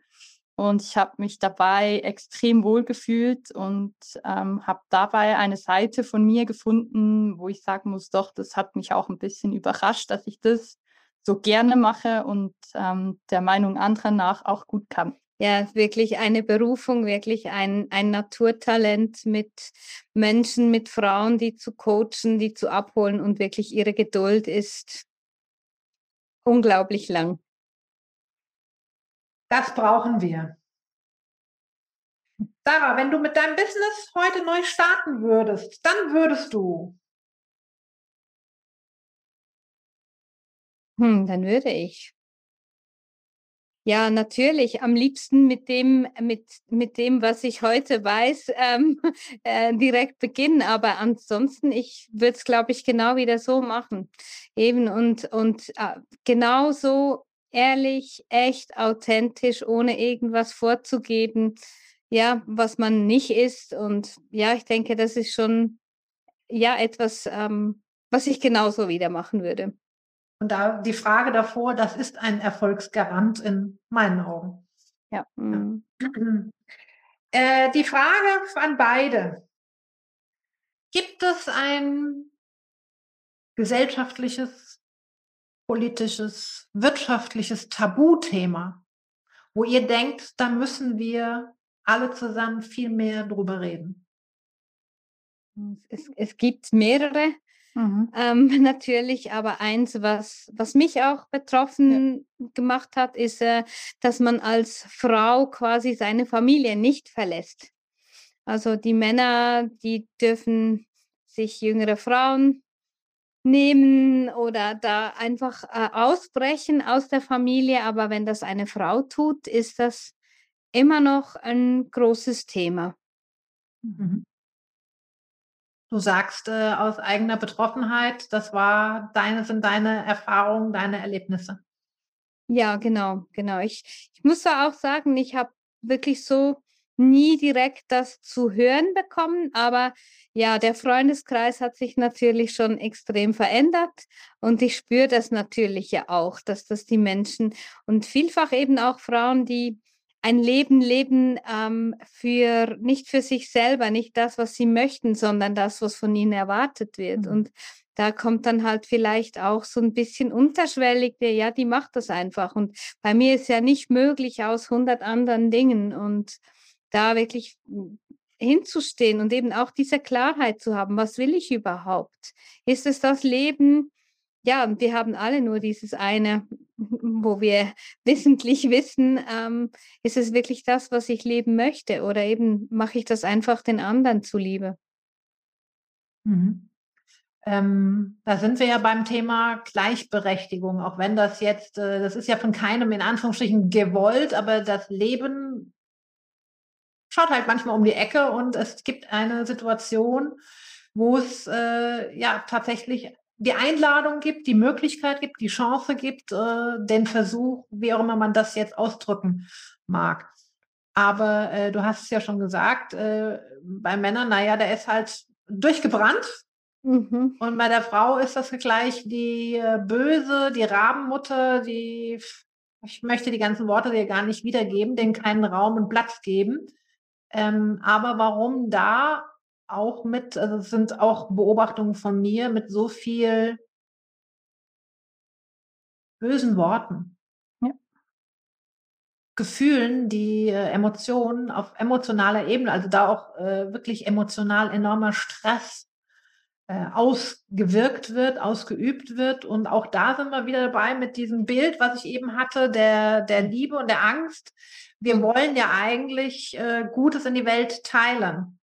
Und ich habe mich dabei extrem wohl gefühlt und ähm, habe dabei eine Seite von mir gefunden, wo ich sagen muss, doch, das hat mich auch ein bisschen überrascht, dass ich das so gerne mache und ähm, der Meinung anderer nach auch gut kann ja, wirklich eine Berufung, wirklich ein, ein Naturtalent mit Menschen, mit Frauen, die zu coachen, die zu abholen und wirklich ihre Geduld ist unglaublich lang. Das brauchen wir. Sarah, wenn du mit deinem Business heute neu starten würdest, dann würdest du. Hm, dann würde ich ja, natürlich. Am liebsten mit dem, mit, mit dem, was ich heute weiß, ähm, äh, direkt beginnen. Aber ansonsten, ich würde es, glaube ich, genau wieder so machen. Eben und, und äh, genauso ehrlich, echt, authentisch, ohne irgendwas vorzugeben, ja, was man nicht ist. Und ja, ich denke, das ist schon ja etwas, ähm, was ich genauso wieder machen würde. Und da die Frage davor, das ist ein Erfolgsgarant in meinen Augen. Ja. Mhm. Äh, die Frage an beide. Gibt es ein gesellschaftliches, politisches, wirtschaftliches Tabuthema, wo ihr denkt, da müssen wir alle zusammen viel mehr drüber reden? Es, es gibt mehrere mhm. ähm, natürlich, aber eins, was, was mich auch betroffen ja. gemacht hat, ist, äh, dass man als Frau quasi seine Familie nicht verlässt. Also die Männer, die dürfen sich jüngere Frauen nehmen oder da einfach äh, ausbrechen aus der Familie. Aber wenn das eine Frau tut, ist das immer noch ein großes Thema. Mhm. Du sagst äh, aus eigener Betroffenheit, das war deine, sind deine Erfahrungen, deine Erlebnisse. Ja, genau, genau. Ich, ich muss auch sagen, ich habe wirklich so nie direkt das zu hören bekommen, aber ja, der Freundeskreis hat sich natürlich schon extrem verändert und ich spüre das natürlich ja auch, dass das die Menschen und vielfach eben auch Frauen, die ein Leben leben ähm, für nicht für sich selber, nicht das, was sie möchten, sondern das, was von ihnen erwartet wird. Mhm. Und da kommt dann halt vielleicht auch so ein bisschen unterschwellig, der, ja, die macht das einfach. Und bei mir ist ja nicht möglich aus hundert anderen Dingen. Und da wirklich hm, hinzustehen und eben auch diese Klarheit zu haben, was will ich überhaupt? Ist es das Leben? Ja, wir haben alle nur dieses eine, wo wir wissentlich wissen, ähm, ist es wirklich das, was ich leben möchte oder eben mache ich das einfach den anderen zuliebe? Mhm. Ähm, da sind wir ja beim Thema Gleichberechtigung, auch wenn das jetzt, äh, das ist ja von keinem in Anführungsstrichen gewollt, aber das Leben schaut halt manchmal um die Ecke und es gibt eine Situation, wo es äh, ja tatsächlich die Einladung gibt, die Möglichkeit gibt, die Chance gibt, äh, den Versuch, wie auch immer man das jetzt ausdrücken mag. Aber äh, du hast es ja schon gesagt, äh, bei Männern, naja, der ist halt durchgebrannt. Mhm. Und bei der Frau ist das gleich die äh, Böse, die Rabenmutter, die, ich möchte die ganzen Worte dir gar nicht wiedergeben, denen keinen Raum und Platz geben. Ähm, aber warum da auch mit, also es sind auch Beobachtungen von mir mit so viel bösen Worten. Ja. Gefühlen, die äh, Emotionen auf emotionaler Ebene, also da auch äh, wirklich emotional enormer Stress äh, ausgewirkt wird, ausgeübt wird. Und auch da sind wir wieder dabei mit diesem Bild, was ich eben hatte, der, der Liebe und der Angst wir wollen ja eigentlich äh, Gutes in die Welt teilen.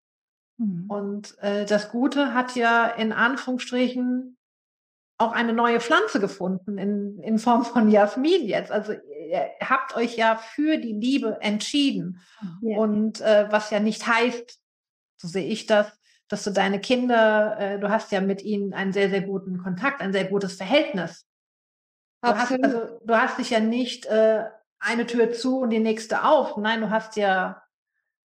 Mhm. Und äh, das Gute hat ja in Anführungsstrichen auch eine neue Pflanze gefunden in, in Form von Jasmin jetzt. Also ihr habt euch ja für die Liebe entschieden. Ja. Und äh, was ja nicht heißt, so sehe ich das, dass du deine Kinder, äh, du hast ja mit ihnen einen sehr, sehr guten Kontakt, ein sehr gutes Verhältnis. Du hast, also, du hast dich ja nicht äh, eine Tür zu und die nächste auf. Nein, du hast ja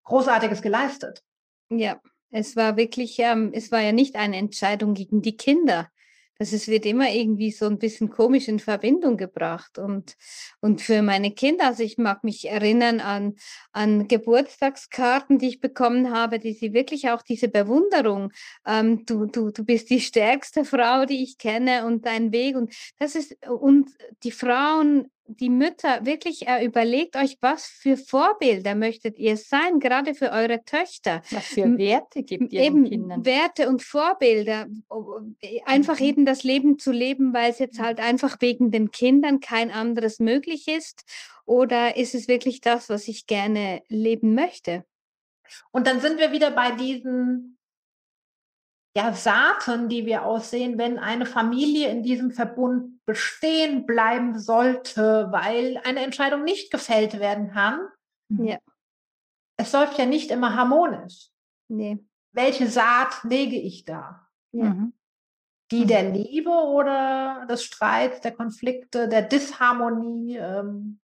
Großartiges geleistet. Ja, es war wirklich, ähm, es war ja nicht eine Entscheidung gegen die Kinder. Das ist, wird immer irgendwie so ein bisschen komisch in Verbindung gebracht. Und, und für meine Kinder, also ich mag mich erinnern an, an Geburtstagskarten, die ich bekommen habe, die sie wirklich auch diese Bewunderung, ähm, du, du, du bist die stärkste Frau, die ich kenne und dein Weg. Und das ist, und die Frauen die Mütter wirklich äh, überlegt euch, was für Vorbilder möchtet ihr sein, gerade für eure Töchter. Was für Werte gibt ihr eben Kindern? Werte und Vorbilder. Äh, einfach mhm. eben das Leben zu leben, weil es jetzt halt einfach wegen den Kindern kein anderes möglich ist. Oder ist es wirklich das, was ich gerne leben möchte? Und dann sind wir wieder bei diesen ja, Saaten, die wir aussehen, wenn eine Familie in diesem Verbund bestehen bleiben sollte, weil eine Entscheidung nicht gefällt werden kann. Ja. Es läuft ja nicht immer harmonisch. Nee. Welche Saat lege ich da? Ja. Mhm. Die mhm. der Liebe oder des Streits, der Konflikte, der Disharmonie? Ähm,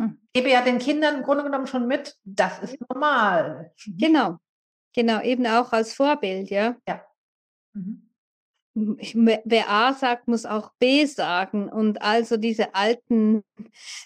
hm. gebe ja den Kindern im Grunde genommen schon mit, das ist normal. Genau. Genau, eben auch als Vorbild, ja. Ja. Mhm. Ich, wer A sagt, muss auch B sagen. Und also diese alten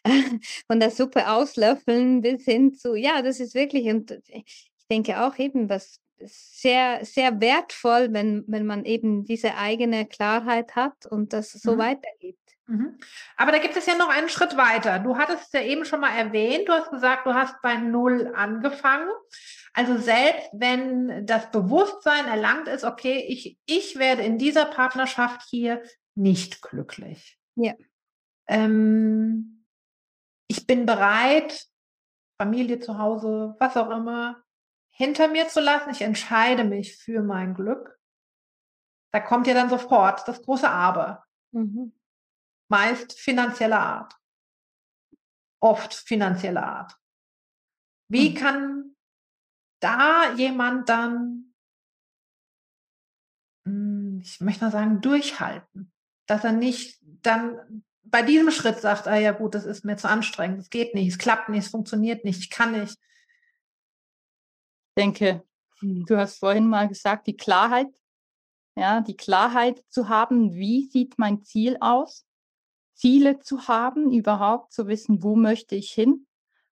von der Suppe auslöffeln bis hin zu, ja, das ist wirklich, und ich denke auch eben, was sehr, sehr wertvoll, wenn, wenn man eben diese eigene Klarheit hat und das so mhm. weitergibt. Mhm. Aber da gibt es ja noch einen Schritt weiter. Du hattest ja eben schon mal erwähnt, du hast gesagt, du hast bei Null angefangen. Also selbst wenn das Bewusstsein erlangt ist, okay, ich, ich werde in dieser Partnerschaft hier nicht glücklich. Ja. Ähm, ich bin bereit, Familie zu Hause, was auch immer, hinter mir zu lassen. Ich entscheide mich für mein Glück. Da kommt ja dann sofort das große Aber. Mhm. Meist finanzieller Art. Oft finanzieller Art. Wie mhm. kann da jemand dann, hm, ich möchte mal sagen, durchhalten? Dass er nicht dann bei diesem Schritt sagt, ah ja gut, das ist mir zu anstrengend, es geht nicht, es klappt nicht, es funktioniert nicht, ich kann nicht. Ich denke, hm, du hast vorhin mal gesagt, die Klarheit, ja, die Klarheit zu haben, wie sieht mein Ziel aus, Ziele zu haben, überhaupt zu wissen, wo möchte ich hin,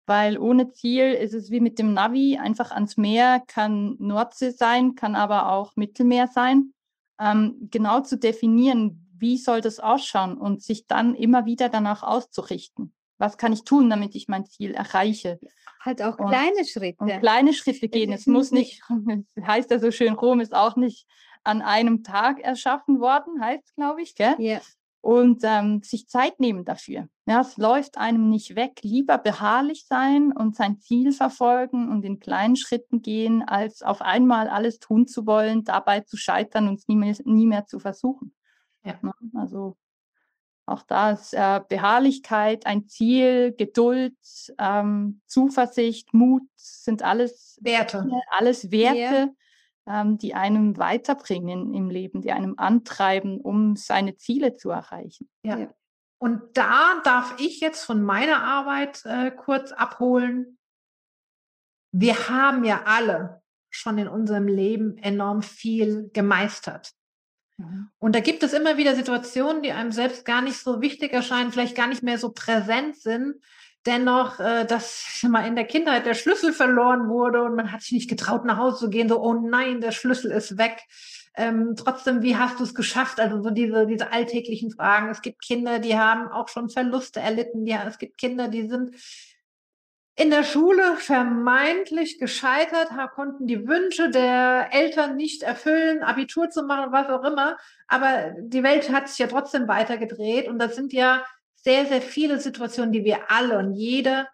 weil ohne Ziel ist es wie mit dem Navi, einfach ans Meer, kann Nordsee sein, kann aber auch Mittelmeer sein. Ähm, genau zu definieren, wie soll das ausschauen und sich dann immer wieder danach auszurichten. Was kann ich tun, damit ich mein Ziel erreiche? Halt auch und, kleine Schritte. Und kleine Schritte gehen. Es, muss nicht, heißt ja so schön, Rom ist auch nicht an einem Tag erschaffen worden, heißt glaube ich, gell? Ja. Und ähm, sich Zeit nehmen dafür. Ja, es läuft einem nicht weg. Lieber beharrlich sein und sein Ziel verfolgen und in kleinen Schritten gehen, als auf einmal alles tun zu wollen, dabei zu scheitern und es nie mehr, nie mehr zu versuchen. Ja. Ne? Also auch da ist äh, Beharrlichkeit, ein Ziel, Geduld, ähm, Zuversicht, Mut sind alles Werte, alles Werte. Ähm, die einem weiterbringen im Leben, die einem antreiben, um seine Ziele zu erreichen. Ja. ja. Und da darf ich jetzt von meiner Arbeit äh, kurz abholen. Wir haben ja alle schon in unserem Leben enorm viel gemeistert. Mhm. Und da gibt es immer wieder Situationen, die einem selbst gar nicht so wichtig erscheinen, vielleicht gar nicht mehr so präsent sind. Dennoch, äh, dass mal in der Kindheit der Schlüssel verloren wurde und man hat sich nicht getraut, nach Hause zu gehen, so, oh nein, der Schlüssel ist weg. Ähm, trotzdem, wie hast du es geschafft? Also so diese, diese alltäglichen Fragen. Es gibt Kinder, die haben auch schon Verluste erlitten. Ja, es gibt Kinder, die sind in der Schule vermeintlich gescheitert, konnten die Wünsche der Eltern nicht erfüllen, Abitur zu machen, was auch immer. Aber die Welt hat sich ja trotzdem weitergedreht und das sind ja sehr, sehr viele Situationen, die wir alle und jeder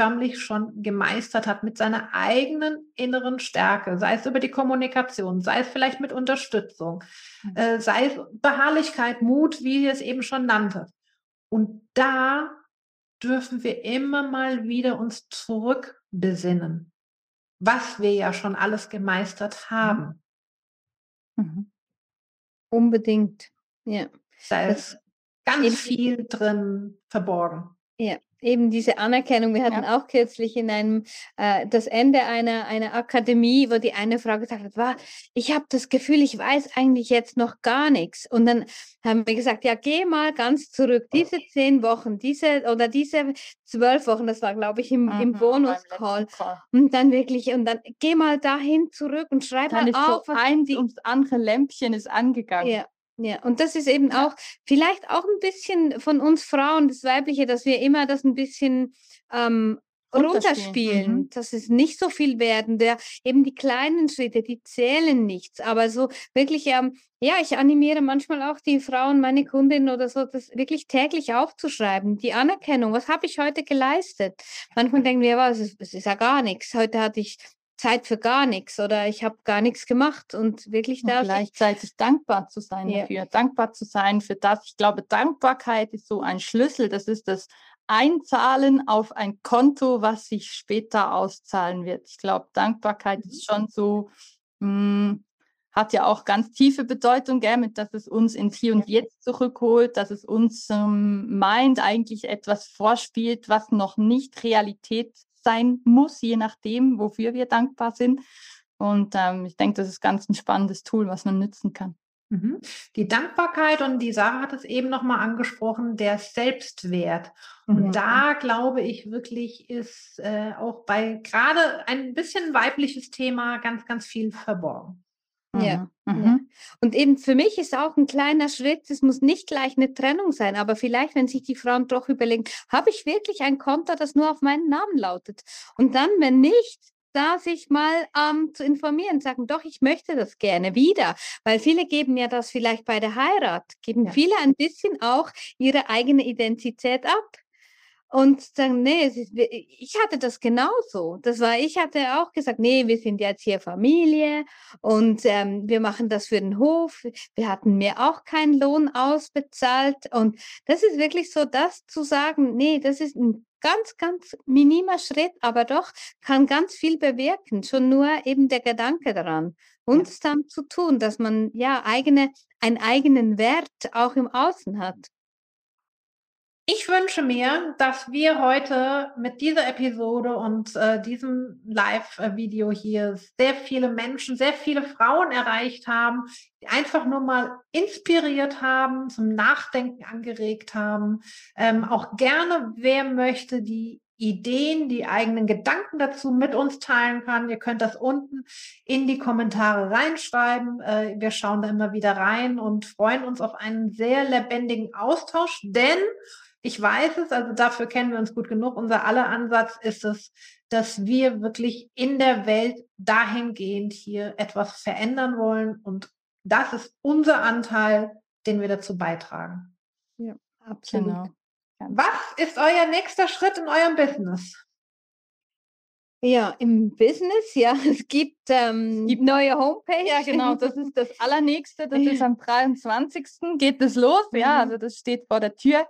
förmlich schon gemeistert hat mit seiner eigenen inneren Stärke, sei es über die Kommunikation, sei es vielleicht mit Unterstützung, mhm. äh, sei es Beharrlichkeit, Mut, wie ihr es eben schon nannte. Und da dürfen wir immer mal wieder uns zurückbesinnen, was wir ja schon alles gemeistert mhm. haben. Mhm. Unbedingt, ja. Da ist ganz viel drin verborgen. Ja eben diese Anerkennung. Wir hatten ja. auch kürzlich in einem, äh, das Ende einer, einer Akademie, wo die eine Frau gesagt hat, war, ich habe das Gefühl, ich weiß eigentlich jetzt noch gar nichts. Und dann haben wir gesagt, ja, geh mal ganz zurück, diese zehn Wochen, diese oder diese zwölf Wochen, das war, glaube ich, im, mhm, im Bonus-Call. Und dann wirklich, und dann geh mal dahin zurück und schreib dann mal auf. So eins ums andere Lämpchen ist angegangen. Ja, ja, und das ist eben auch vielleicht auch ein bisschen von uns Frauen, das Weibliche, dass wir immer das ein bisschen ähm, runterspielen, mhm. dass es nicht so viel werden. Der, eben die kleinen Schritte, die zählen nichts. Aber so wirklich, ähm, ja, ich animiere manchmal auch die Frauen, meine Kundinnen oder so, das wirklich täglich aufzuschreiben. Die Anerkennung, was habe ich heute geleistet? Manchmal denken wir, was, es ist ja gar nichts. Heute hatte ich Zeit für gar nichts oder ich habe gar nichts gemacht und wirklich da gleichzeitig dankbar zu sein ja. dafür, dankbar zu sein für das. Ich glaube, Dankbarkeit ist so ein Schlüssel. Das ist das Einzahlen auf ein Konto, was sich später auszahlen wird. Ich glaube, Dankbarkeit ist schon so, mh, hm, hat ja auch ganz tiefe Bedeutung, gell, mit, dass es uns ins Hier und Jetzt zurückholt, dass es uns ähm, meint, eigentlich etwas vorspielt, was noch nicht Realität sein muss, je nachdem, wofür wir dankbar sind. Und ähm, ich denke, das ist ganz ein spannendes Tool, was man nützen kann. Mhm. Die Dankbarkeit und die Sarah hat es eben nochmal angesprochen, der Selbstwert. Und mhm. da glaube ich wirklich ist äh, auch bei gerade ein bisschen weibliches Thema ganz, ganz viel verborgen. Ja. Mhm. ja. Und eben für mich ist auch ein kleiner Schritt, es muss nicht gleich eine Trennung sein, aber vielleicht, wenn sich die Frauen doch überlegen, habe ich wirklich ein Konto, das nur auf meinen Namen lautet? Und dann, wenn nicht, da sich mal ähm, zu informieren, sagen, doch, ich möchte das gerne wieder, weil viele geben ja das vielleicht bei der Heirat, geben ja. viele ein bisschen auch ihre eigene Identität ab und sagen, nee, ist, ich hatte das genauso. Das war, ich hatte auch gesagt, nee, wir sind jetzt hier Familie und ähm, wir machen das für den Hof. Wir hatten mir auch keinen Lohn ausbezahlt. Und das ist wirklich so, das zu sagen, nee, das ist ein ganz, ganz minimer Schritt, aber doch kann ganz viel bewirken. Schon nur eben der Gedanke daran, uns ja. dann zu tun, dass man ja eigene, einen eigenen Wert auch im Außen hat. Ich wünsche mir, dass wir heute mit dieser Episode und äh, diesem Live-Video hier sehr viele Menschen, sehr viele Frauen erreicht haben, die einfach nur mal inspiriert haben, zum Nachdenken angeregt haben. Ähm, auch gerne, wer möchte, die Ideen, die eigenen Gedanken dazu mit uns teilen kann. Ihr könnt das unten in die Kommentare reinschreiben. Äh, wir schauen da immer wieder rein und freuen uns auf einen sehr lebendigen Austausch, denn ich weiß es, also dafür kennen wir uns gut genug. Unser aller Ansatz ist es, dass wir wirklich in der Welt dahingehend hier etwas verändern wollen. Und das ist unser Anteil, den wir dazu beitragen. Ja, absolut. Genau. Was ist euer nächster Schritt in eurem Business? Ja, im Business, ja, es gibt, ähm, gibt neue Homepage. Ja, genau, das ist das Allernächste. Das ist am 23. geht es los. Ja, mhm. also das steht vor der Tür.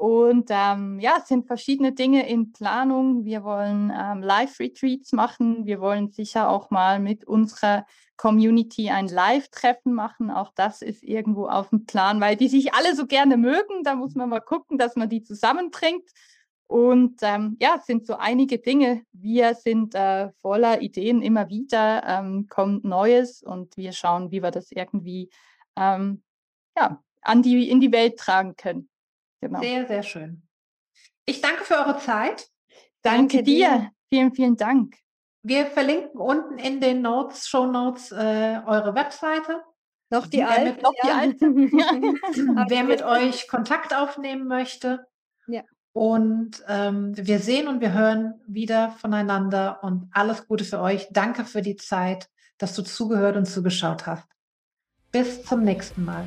Und ähm, ja, es sind verschiedene Dinge in Planung. Wir wollen ähm, Live-Retreats machen. Wir wollen sicher auch mal mit unserer Community ein Live-Treffen machen. Auch das ist irgendwo auf dem Plan, weil die sich alle so gerne mögen. Da muss man mal gucken, dass man die zusammenbringt. Und ähm, ja, es sind so einige Dinge. Wir sind äh, voller Ideen immer wieder, ähm, kommt Neues und wir schauen, wie wir das irgendwie ähm, ja, an die, in die Welt tragen können. Genau. Sehr, sehr schön. Ich danke für eure Zeit. Danke, danke dir. dir. Vielen, vielen Dank. Wir verlinken unten in den Notes, Show Notes, äh, eure Webseite. Noch die alte. Noch die alte. Wer mit euch Kontakt aufnehmen möchte. Ja. Und ähm, wir sehen und wir hören wieder voneinander und alles Gute für euch. Danke für die Zeit, dass du zugehört und zugeschaut hast. Bis zum nächsten Mal.